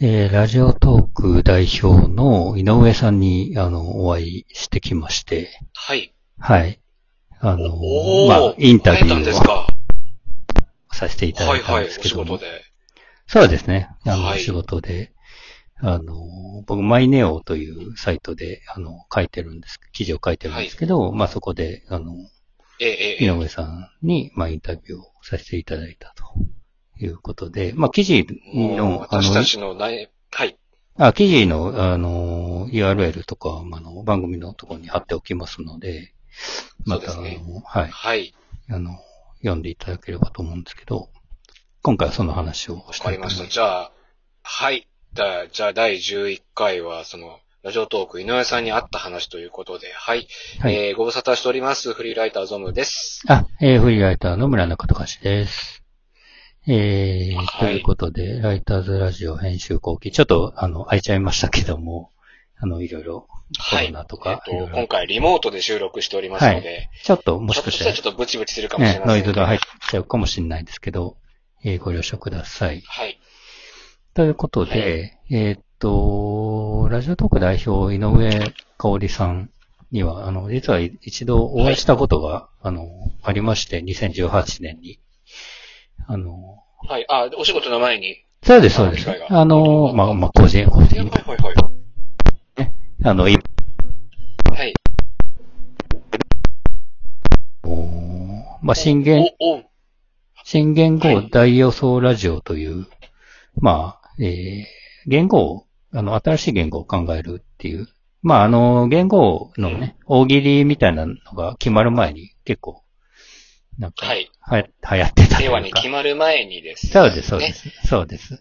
えー、ラジオトーク代表の井上さんに、あの、お会いしてきまして、はい。はい。あの、まあ、インタビューをか？させていただはいいはい、たんですおけども。仕事で。そうですね。あの、はい仕事で、あの、僕、マイネオというサイトで、あの、書いてるんです、記事を書いてるんですけど、まあ、そこで、あの、え、井上さんに、まあ、インタビューをさせていただいたということで、まあ、記事の、あの私た、ちの内、はい。あ、記事の、あの、URL とか、あの、番組のところに貼っておきますので、また、ねあの、はい、はい。あの、読んでいただければと思うんですけど、今回はその話をわしたかりました。いと思います。じゃあ、はい。じゃあ、じゃあ第11回は、その、ラジオトーク井上さんに会った話ということで、はい。はい。えー、ご無沙汰しております。フリーライターゾムです。あ、えーフリーライターの村中隆です。えーはいということで、ライターズラジオ編集後期、ちょっと、あの、空いちゃいましたけども、あの、いろいろ、コはい。ロナとか、えっと、いろいろ今回リモートで収録しておりますので、ちょっと、もしかしたらちょっとブチブチするかもしれね、ませんが。ノイズが入っちゃうかもしれないですけど、えーご了承ください。はい。ということで、えーっと、ラジオトーク代表、井上香織さんには、あの、実は一度お会いしたことが、あの、ありまして、2018年に。あの、はい。あ、お仕事の前に。そうです、そうですあの、まあ、まあ、個人、個はい人、はいはい。あの、いはい。まあ、新言、お、お、新言語はい大予想ラジオという、まあ、えー、言語を、あの、新しい言語を考えるっていう、まあ、あの、言語のね、大喜利みたいなのが決まる前に結構、なんか、はい。はや、流行ってたというか。令和に決まる前にです。そうです、そうでね。す。そうです。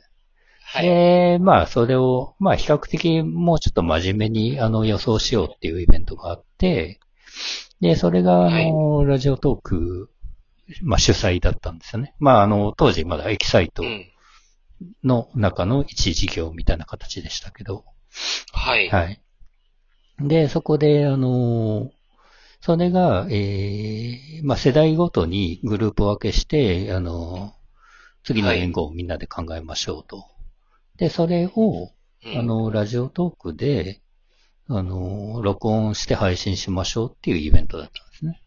はい。で、まあ、それを、まあ、比較的もうちょっと真面目に、あの、予想しようっていうイベントがあって、で、それが、あの、ラジオトーク、まあ、主催だったんですよね。まあ、あの、当時まだエキサイトうん。の中の一事業みたいな形でしたけど、はい。はい。で、そこで、あの、それが、えー、まあ、世代ごとにグループ分けして、あの、次の言語をみんなで考えましょうと。で、それを、うんあ、の、ラジオトークで、あの、録音して配信しましょうっていうイベントだったんですね。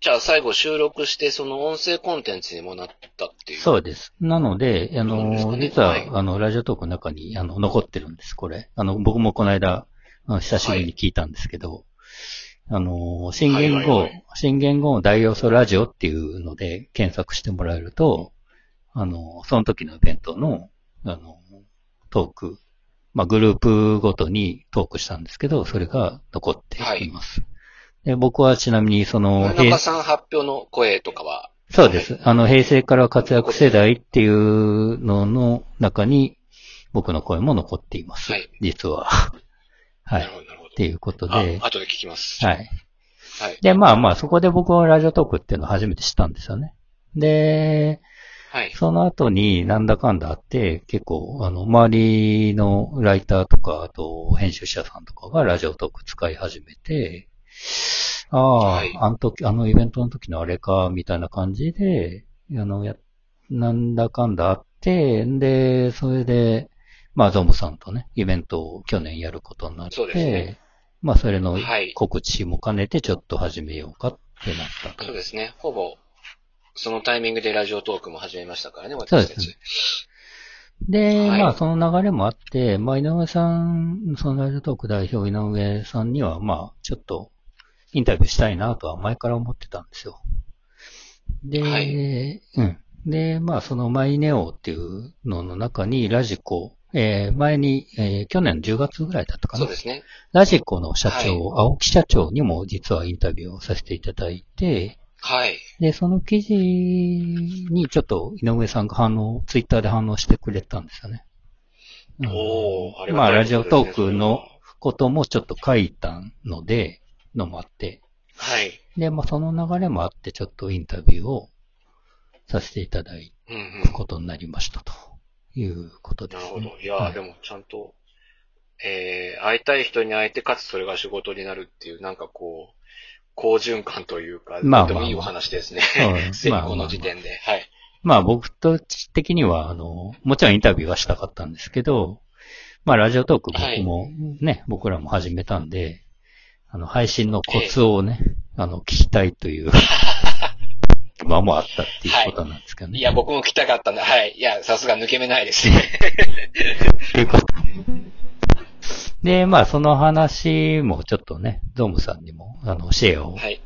じゃあ最後収録して、その音声コンテンツにもなったっていう。そうです。なので、あの、ね実は、はいあの、ラジオトークの中に、あの、残ってるんです、これ。あの、僕もこの間、久しぶりに聞いたんですけど、あの、新言語、はいはいはい新言語大要素ラジオっていうので検索してもらえると、あの、その時のイベントの、あの、トーク、まあ、グループごとにトークしたんですけど、それが残っています。で僕はちなみに、その、村中さん発表の声とかは、そうです。あの、平成から活躍世代っていうのの中に、僕の声も残っています。はい実は。は。ないるほど、なるほど。っていうことあで、後で聞きます。はい。はい。で、まあまあ、そこで僕はラジオトークっていうのを初めて知ったんですよね。で、はい。その後になんだかんだあって、結構、あの、周りのライターとか、あと、編集者さんとかがラジオトーク使い始めて、ああ、はいあの時、あのイベントの時のあれか、みたいな感じで、あの、や、なんだかんだあって、で、それで、まあ、ゾムさんとね、イベントを去年やることになって、そうですねまあ、それのはい告知も兼ねてちょっと始めようかってなったと。そうですね。ほぼ、そのタイミングでラジオトークも始めましたからね、そう私たですねち。で、はいまあ、その流れもあって、まあ、井上さん、そのラジオトーク代表井上さんには、まあ、ちょっと、インタビューしたいなとは前から思ってたんですよ。で、はいうん。で、まあ、そのマイネオっていうのの中に、ラジコ、えー前に、えー去年10月ぐらいだったかなそう。ですね。ラジコの社長、青木社長にも実はインタビューをさせていただいて、はい。で、その記事にちょっと井上さんが反応、ツイッターで反応してくれたんですよね。うんおー、ありがまあ、ラジオトークのこともちょっと書いたので、のもあって。はい。で、まあ、その流れもあって、ちょっとインタビューをさせていただいうんうんく。ことになりましたということです、ね。なるほど。いやー、はいでもちゃんと、えー、会いたい人に会えて、かつそれが仕事になるっていう、なんかこう、好循環というか、まあとてもいいお話ですね。すでに まあこの時点で。はい。まあ僕と的には、あの、もちろんインタビューはしたかったんですけど、まあラジオトーク僕もね、僕らも始めたんで、あの、配信のコツをね、あの、聞きたいという、まもあったっていうことなんですかね。いや、僕も聞きたかったんで、はい。いや、さすが抜け目ないですね。ということ。で、まあ、その話もちょっとね、ゾームさんにも、あの、シェアを、はい。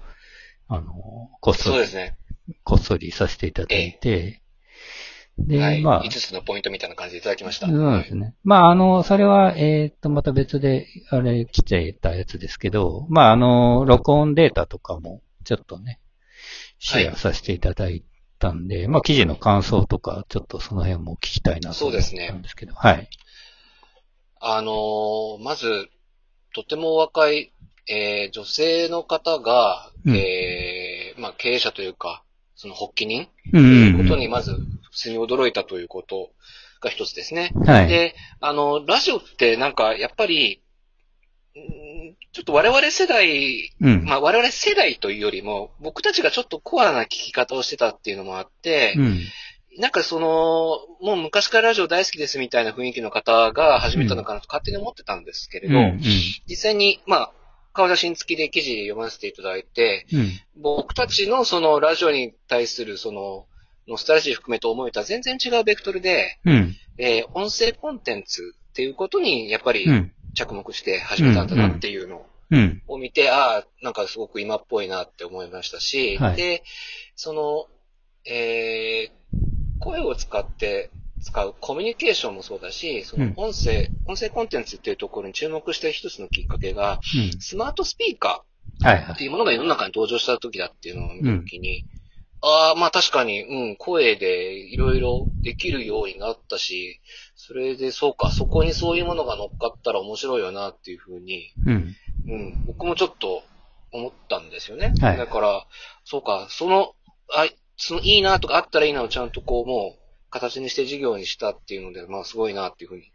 あの、こっそり、そうですね。こっそりさせていただいて、で、はい。まあ、5つのポイントみたいな感じでいただきました。そうですね。まあ、あの、それは、えーっと、また別で、あれ、来てたやつですけど、まあ、あの、録音データとかも、ちょっとね、シェアさせていただいたんで、まあ、記事の感想とか、ちょっとその辺も聞きたいなと思うんですけど、はい。あのーまず、とてもお若い、えー女性の方が、うんえーまあ、経営者というか、その発起人うんといううんことにまず、普通に驚いたということが一つですね。はい。で、あの、ラジオってなんか、やっぱり、ちょっと我々世代、うん。まあ我々世代というよりも、僕たちがちょっとコアな聞き方をしてたっていうのもあって、うん。なんかその、もう昔からラジオ大好きですみたいな雰囲気の方が始めたのかなと勝手に思ってたんですけれど。実際に、まあ、顔写真付きで記事読ませていただいて、うん。僕たちのそのラジオに対するその、ノスタルジー含めと思えとは全然違うベクトルで、うん。えー音声コンテンツっていうことにやっぱりうん。着目して始めたんだなっていうのうん。を見て、ああ、なんかすごく今っぽいなって思いましたし、はい。で、その、えー声を使って使うコミュニケーションもそうだし、その音声、音声コンテンツっていうところに注目した一つのきっかけが、スマートスピーカ。ーっていうものが世の中に登場した時だっていうのを見た時に、ああ、まあ確かに、うん、声でいろいろできるようになったし、それでそうか、そこにそういうものが乗っかったら面白いよなっていうふうに、うん。うん、僕もちょっと思ったんですよね。はいだから、そうか、その、あ、そのいいなとかあったらいいなをちゃんとこうもう形にして事業にしたっていうので、まあすごいなっていうふうに、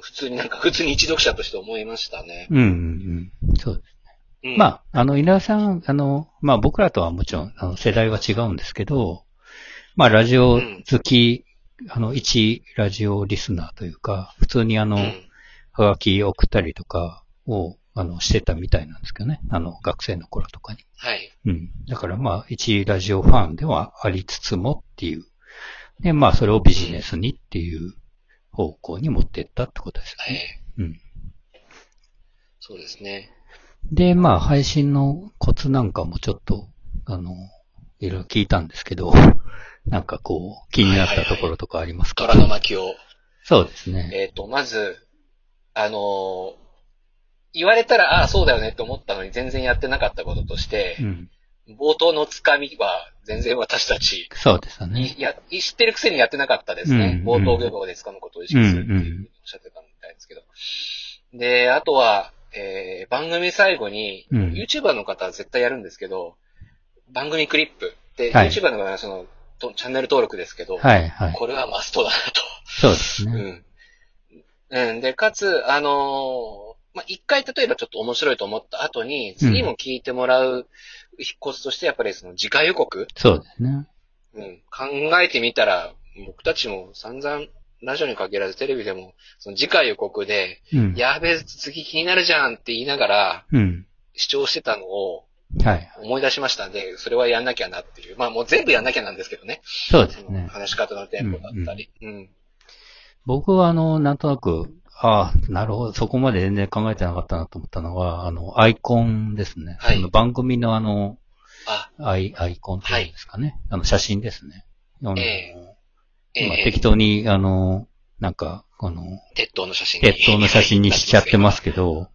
普通になんか普通に一読者として思いましたね。うん。うん。そうです。うん、まあ、あの、稲田さん、あの、まあ僕らとはもちろん、あの、世代は違うんですけど、まあラジオ好き、あの、一ラジオリスナーというか、普通にあの、うん、はがき送ったりとかを、あの、してたみたいなんですけどね。あの、学生の頃とかに。はい。うん。だからまあ、一ラジオファンではありつつもっていう。で、まあ、それをビジネスにっていう方向に持っていったってことですよはいね。。うん。そうですね。で、まあ、配信のコツなんかもちょっと、あの、いろいろ聞いたんですけど、なんかこう、気になったところとかありますか、虎の巻を。そうですね。えっ、と、まず、あのー言われたら、ああ、そうだよねって思ったのに全然やってなかったこととしてう、ん。冒頭のつかみは全然私たち、そうですよね。いや、知ってるくせにやってなかったですね。うん冒頭漁業で掴むことを意識するっていうおっしゃってたみたいですけど。で、あとは、えー、番組最後に、うん YouTuber の方は絶対やるんですけど、番組クリップ。で、はい YouTuber の方はその、とチャンネル登録ですけど、はい、はい。これはマストだなそうですと。ね。うん。うん。で、かつ、あのーまあ、一回例えばちょっと面白いと思った後に、次も聞いてもらうコツとして、やっぱりその次回予告そうですね。うん、考えてみたら、僕たちも散々、ラジオに限らずテレビでも、その次回予告で、うん。やべえ、次気になるじゃんって言いながら、うん。視聴してたのをはい。思い出しましたんで、それはやんなきゃなっていう。まあもう全部やんなきゃなんですけどね。そうですね。話し方のテンポだったり。うん。僕はあの、なんとなく、ああ、なるほど、そこまで全然考えてなかったなと思ったのは、あの、アイコンですね。はいあの番組のあの、あ、アイ、アイコンっていうんですかね。あの、写真ですね。ええまあ、え適当に、あの、なんか、この、鉄塔の写真に。鉄塔の写真にしちゃってますけど、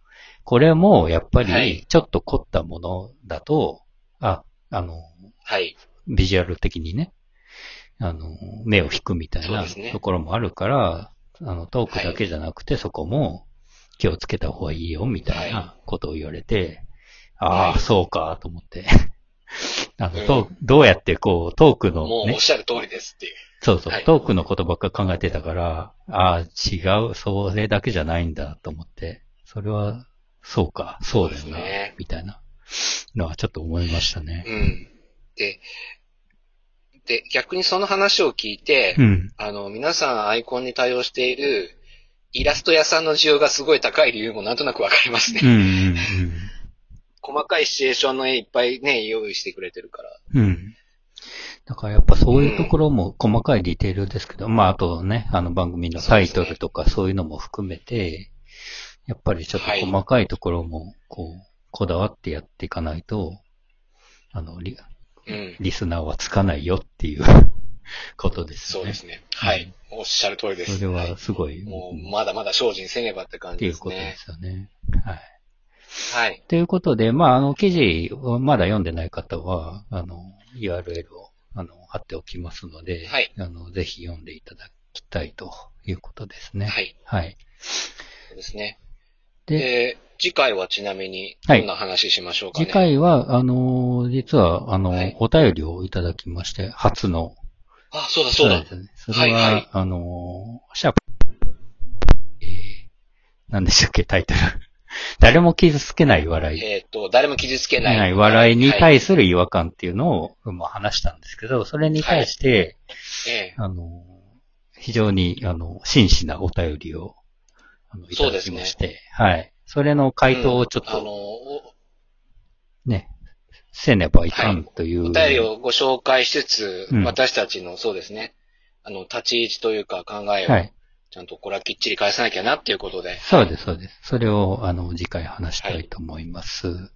これも、やっぱはい。り、ちょっと凝ったものだと、あ、あの、はい。ビジュアル的にね、あの、目を引くみたいなところもあるから、あの、トークだけじゃなくて、そこも気をつけた方がいいよ、みたいなことを言われて、ああ、はい。そうか、と思って。あの、うん。トークどうやってこう、トークのね。もうおっ、しゃる通りですっていう。そうそう、はいトークのことばっか考えてたから、ああ、違う、それだけじゃないんだと思って、それは、そうか、そうだよねみたいなのはちょっと思いましたね。うん。で、で、逆にその話を聞いて、うん。あの、皆さんアイコンに対応しているイラスト屋さんの需要がすごい高い理由もなんとなくわかりますね。うん。うん。細かいシチュエーションの絵いっぱいね、用意してくれてるから。うん。うん。だからやっぱそういうところも細かいディテールですけど、まああとね、あの番組のタイトルとかそういうのも含めて、やっぱりちょっと細かいところも、こう、こだわってやっていかないと、あの、リうん。リスナーはつかないよっていう ことですね。そうですね。はい。おっしゃる通りです。それはすごい、もう、まだまだ精進せねばって感ってじですねいうことで。すよね。はい。はい。ということで、まあ、あの、記事をまだ読んでない方は、あの、URL を、あの、貼っておきますので、はいあの、ぜひ読んでいただきたいということですね。はい。はい。そうですね。で、で、次回はちなみに、はいどんな話しましょうかね？次回は、あの、実は、あの、はいお便りをいただきまして、初の。あ、そうだそうだ。ですね。それは、はいはいあの、シャープ、えー、何でしたっけ、タイトル。誰も傷つけない笑い。えっ、と、誰も傷つけない。笑いにはい対する違和感っていうのを、まあ、話したんですけど、それに対して、ええあの、非常に、あの、真摯なお便りを、あの、いただきまして、はい。それの回答をちょっうんあの、ね、せねばいかんという。お便りをご紹介しつつ、うん私たちのそうですね、あの、立ち位置というか考えを、はい。ちゃんとこれはきっちり返さなきゃなっていうことで。そうです、そうです。それを、あの、次回話したいと思います。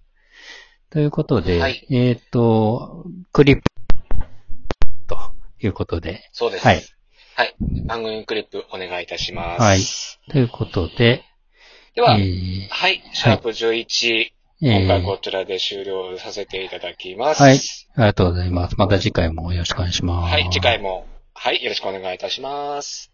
ということで、はいえっ、と、クリップ、ということで、そうです。はい。はい。番組クリップお願いいたします。はい。ということで、では、えーはい。シャープ11、え今回ーこちらで終了させていただきます。はい。ありがとうございます。また次回もよろしくお願いします。はい。次回も、はい。よろしくお願いいたします。